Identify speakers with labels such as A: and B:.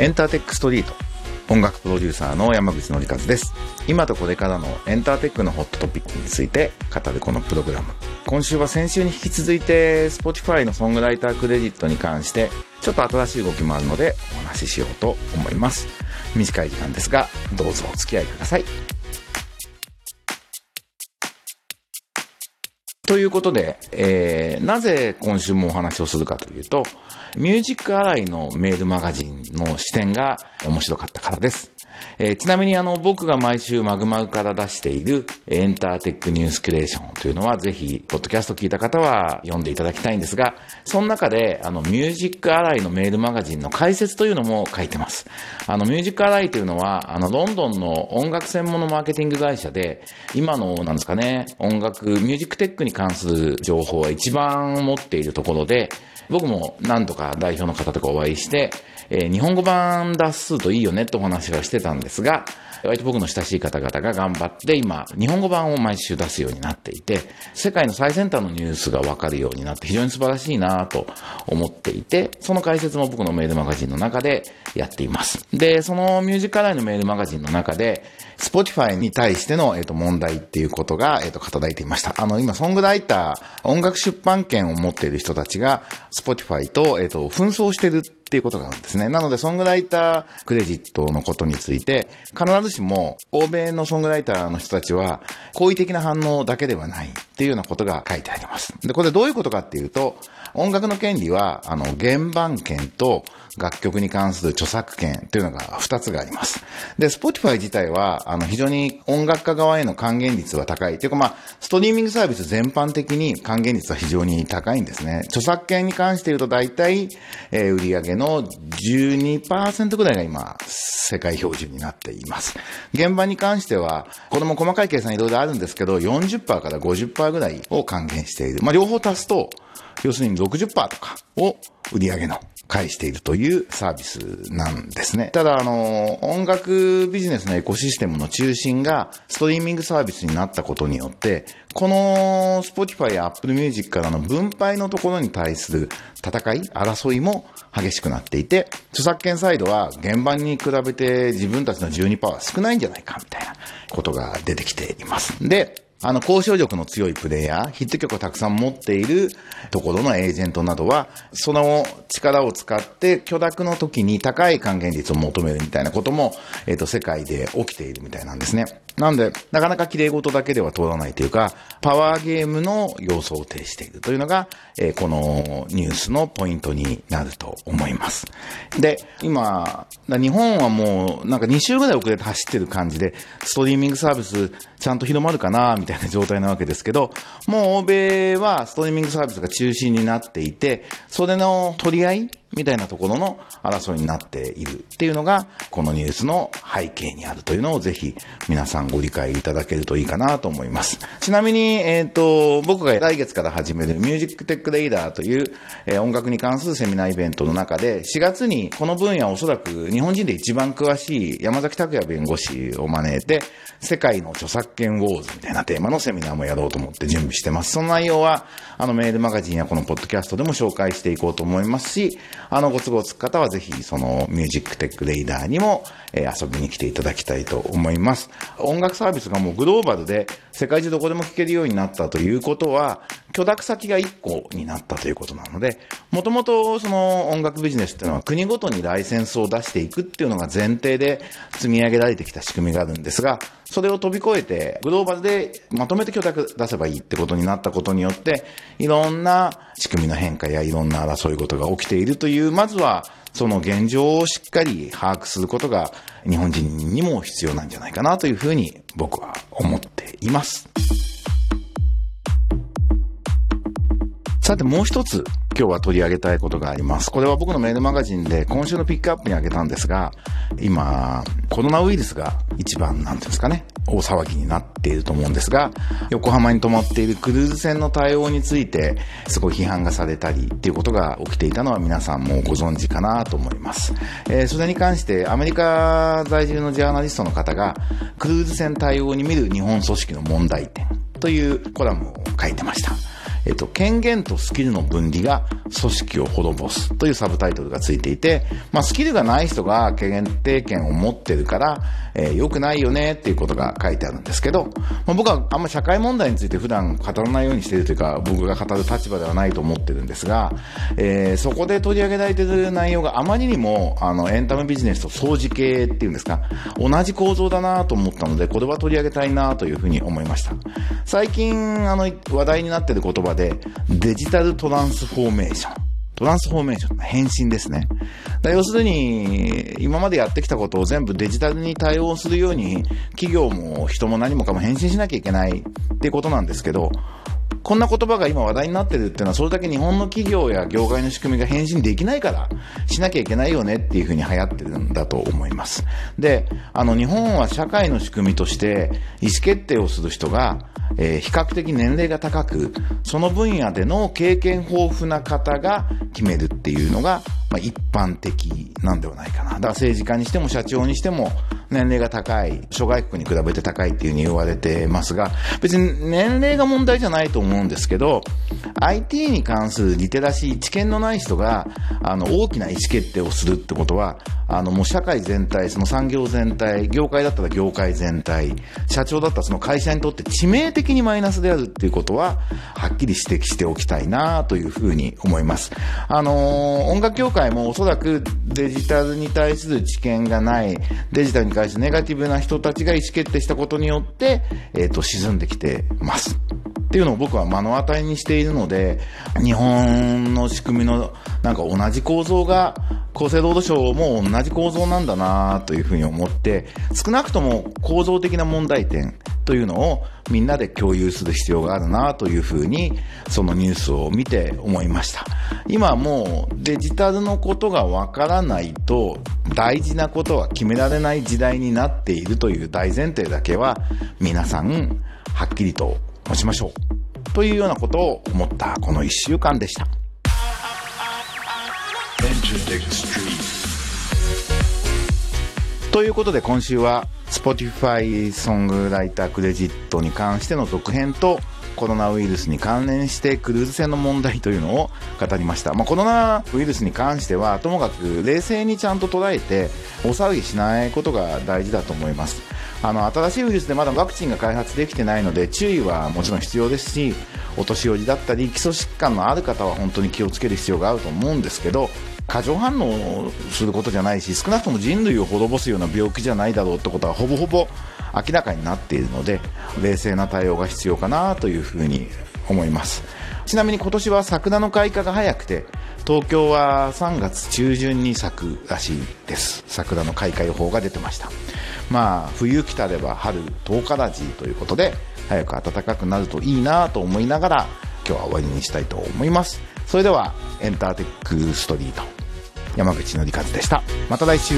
A: エンターテックストリート。音楽プロデューサーの山口紀和です。今とこれからのエンターテックのホットトピックについて語るこのプログラム。今週は先週に引き続いて Spotify のソングライタークレジットに関してちょっと新しい動きもあるのでお話ししようと思います。短い時間ですがどうぞお付き合いください。ということで、えー、なぜ今週もお話をするかというと、ミュージックアライのメールマガジンの視点が面白かったからです。えー、ちなみにあの、僕が毎週マグマグから出しているエンターテックニュースキュレーションというのはぜひ、ポッドキャスト聞いた方は読んでいただきたいんですが、その中で、あの、ミュージックアライのメールマガジンの解説というのも書いてます。あの、ミュージックアライというのは、あの、ロンドンの音楽専門のマーケティング会社で、今の、なんですかね、音楽、ミュージックテックに関する情報は一番持っているところで、僕も何とか代表の方とかお会いして、えー、日本語版出すといいよねってお話はしてたんですが、割と僕の親しい方々が頑張って今、日本語版を毎週出すようになっていて、世界の最先端のニュースがわかるようになって非常に素晴らしいなと思っていて、その解説も僕のメールマガジンの中でやっています。で、そのミュージックアライのメールマガジンの中で、Spotify に対しての、えっ、と、問題っていうことが、えっ、と、語られていました。あの、今、ソングライター、音楽出版権を持っている人たちが、Spotify と、えっ、と、紛争してるっていうことがあるんですね。なので、ソングライタークレジットのことについて、必ずしも、欧米のソングライターの人たちは、好意的な反応だけではないっていうようなことが書いてあります。で、これどういうことかっていうと、音楽の権利は、あの、原版権と、楽曲に関する著作権というのが2つがあります。で、Spotify 自体は、あの、非常に音楽家側への還元率は高い。というか、まあ、ストリーミングサービス全般的に還元率は非常に高いんですね。著作権に関して言うと大体、えー、売上の12%ぐらいが今、世界標準になっています。現場に関しては、これも細かい計算いろいろあるんですけど、40%から50%ぐらいを還元している。まあ、両方足すと、要するに60%とかを売り上げの返しているというサービスなんですね。ただ、あの、音楽ビジネスのエコシステムの中心がストリーミングサービスになったことによって、この Spotify や Apple Music からの分配のところに対する戦い、争いも激しくなっていて、著作権サイドは現場に比べて自分たちの12%は少ないんじゃないかみたいなことが出てきています。で、あの、交渉力の強いプレイヤー、ヒット曲をたくさん持っているところのエージェントなどは、その力を使って許諾の時に高い還元率を求めるみたいなことも、えっ、ー、と、世界で起きているみたいなんですね。なんで、なかなか綺麗事だけでは通らないというか、パワーゲームの要素を呈しているというのが、えー、このニュースのポイントになると思います。で、今、日本はもうなんか2週ぐらい遅れて走ってる感じで、ストリーミングサービスちゃんと広まるかな、みたいな状態なわけですけど、もう欧米はストリーミングサービスが中心になっていて、それの取り合いみたいなところの争いになっているっていうのが、このニュースの背景にあるというのをぜひ皆さんご理解いただけるといいかなと思います。ちなみに、えっ、ー、と、僕が来月から始める Music Tech Radar という、えー、音楽に関するセミナーイベントの中で、4月にこの分野おそらく日本人で一番詳しい山崎拓也弁護士を招いて、世界の著作権ウォーズみたいなテーマのセミナーもやろうと思って準備してます。その内容は、あのメールマガジンやこのポッドキャストでも紹介していこうと思いますし、あのご都合つく方はぜひその Music Tech Radar にも、えー、遊びに来ていただきたいと思います。音楽サービスがもうグローバルで世界中どこでも聴けるようになったということは、許諾先が1個になったということなので、もともとその音楽ビジネスっていうのは国ごとにライセンスを出していくっていうのが前提で積み上げられてきた仕組みがあるんですが、それを飛び越えてグローバルでまとめて許諾出せばいいってことになったことによって、いろんな仕組みの変化やいろんな争い事が起きているという、まずはその現状をしっかり把握することが日本人にも必要なんじゃないかなというふうに僕は思っています。さてもう一つ今日は取り上げたいことがあります。これは僕のメールマガジンで今週のピックアップに挙げたんですが、今、コロナウイルスが一番、なんていうんですかね、大騒ぎになっていると思うんですが、横浜に泊まっているクルーズ船の対応について、すごい批判がされたりっていうことが起きていたのは皆さんもご存知かなと思います。えー、それに関してアメリカ在住のジャーナリストの方が、クルーズ船対応に見る日本組織の問題点というコラムを書いてました。えっと、権限とスキルの分離が組織を滅ぼすというサブタイトルがついていて、まあ、スキルがない人が決定権を持ってるから、えー、良くないよねっていうことが書いてあるんですけど、まあ、僕はあんま社会問題について普段語らないようにしているというか、僕が語る立場ではないと思ってるんですが、えー、そこで取り上げられている内容があまりにも、あの、エンタメビジネスと掃除系っていうんですか、同じ構造だなと思ったので、これは取り上げたいなというふうに思いました。最近、あの、話題になっている言葉で、デジタルトランスフォーメーション。トランスフォーメーション、変身ですね。要するに、今までやってきたことを全部デジタルに対応するように、企業も人も何もかも変身しなきゃいけないっていうことなんですけど、こんな言葉が今話題になってるっていうのは、それだけ日本の企業や業界の仕組みが返信できないから、しなきゃいけないよねっていうふうに流行ってるんだと思います。で、あの、日本は社会の仕組みとして、意思決定をする人が、えー、比較的年齢が高く、その分野での経験豊富な方が決めるっていうのが、まあ、一般的なんではないかな。だから政治家にしても社長にしても年齢が高い、諸外国に比べて高いっていうふうに言われてますが、別に年齢が問題じゃないと思うんですけど、IT に関するリテラシー、知見のない人が、あの、大きな意思決定をするってことは、あの、もう社会全体、その産業全体、業界だったら業界全体、社長だったらその会社にとって致命的にマイナスであるっていうことは、はっきり指摘しておきたいなというふうに思います。あの音楽業界もおそらくデジタルに対する知見がない、デジタルに対してネガティブな人たちが意思決定したことによって、えっ、ー、と、沈んできてます。っていうのを僕は目の当たりにしているので、日本の仕組みのなんか同じ構造が、厚生労働省も同じ構造なんだなというふうに思って、少なくとも構造的な問題点というのをみんなで共有する必要があるなというふうに、そのニュースを見て思いました。今もうデジタルのことがわからないと大事なことは決められない時代になっているという大前提だけは皆さんはっきりと持ちましょう。というようなことを思ったこの1週間でした。ということで今週は Spotify ソングライタークレジットに関しての続編とコロナウイルスに関連してクルーズ船の問題というのを語りました。まあ、コロナウイルスに関してはともかく冷静にちゃんと捉えて大騒ぎしないことが大事だと思います。あの新しいウイルスでまだワクチンが開発できてないので注意はもちろん必要ですしお年寄りだったり基礎疾患のある方は本当に気をつける必要があると思うんですけど過剰反応することじゃないし少なくとも人類を滅ぼすような病気じゃないだろうってことはほぼほぼ明らかになっているので冷静な対応が必要かなというふうに思います。ちなみに今年は桜の開花が早くて東京は3月中旬に咲くらしいです。桜の開花予報が出てました。まあ冬来たれば春10日ラジということで早く暖かくなるといいなと思いながら今日は終わりにしたいと思います。それではエンターテックストリート山口のりかずでした。また来週。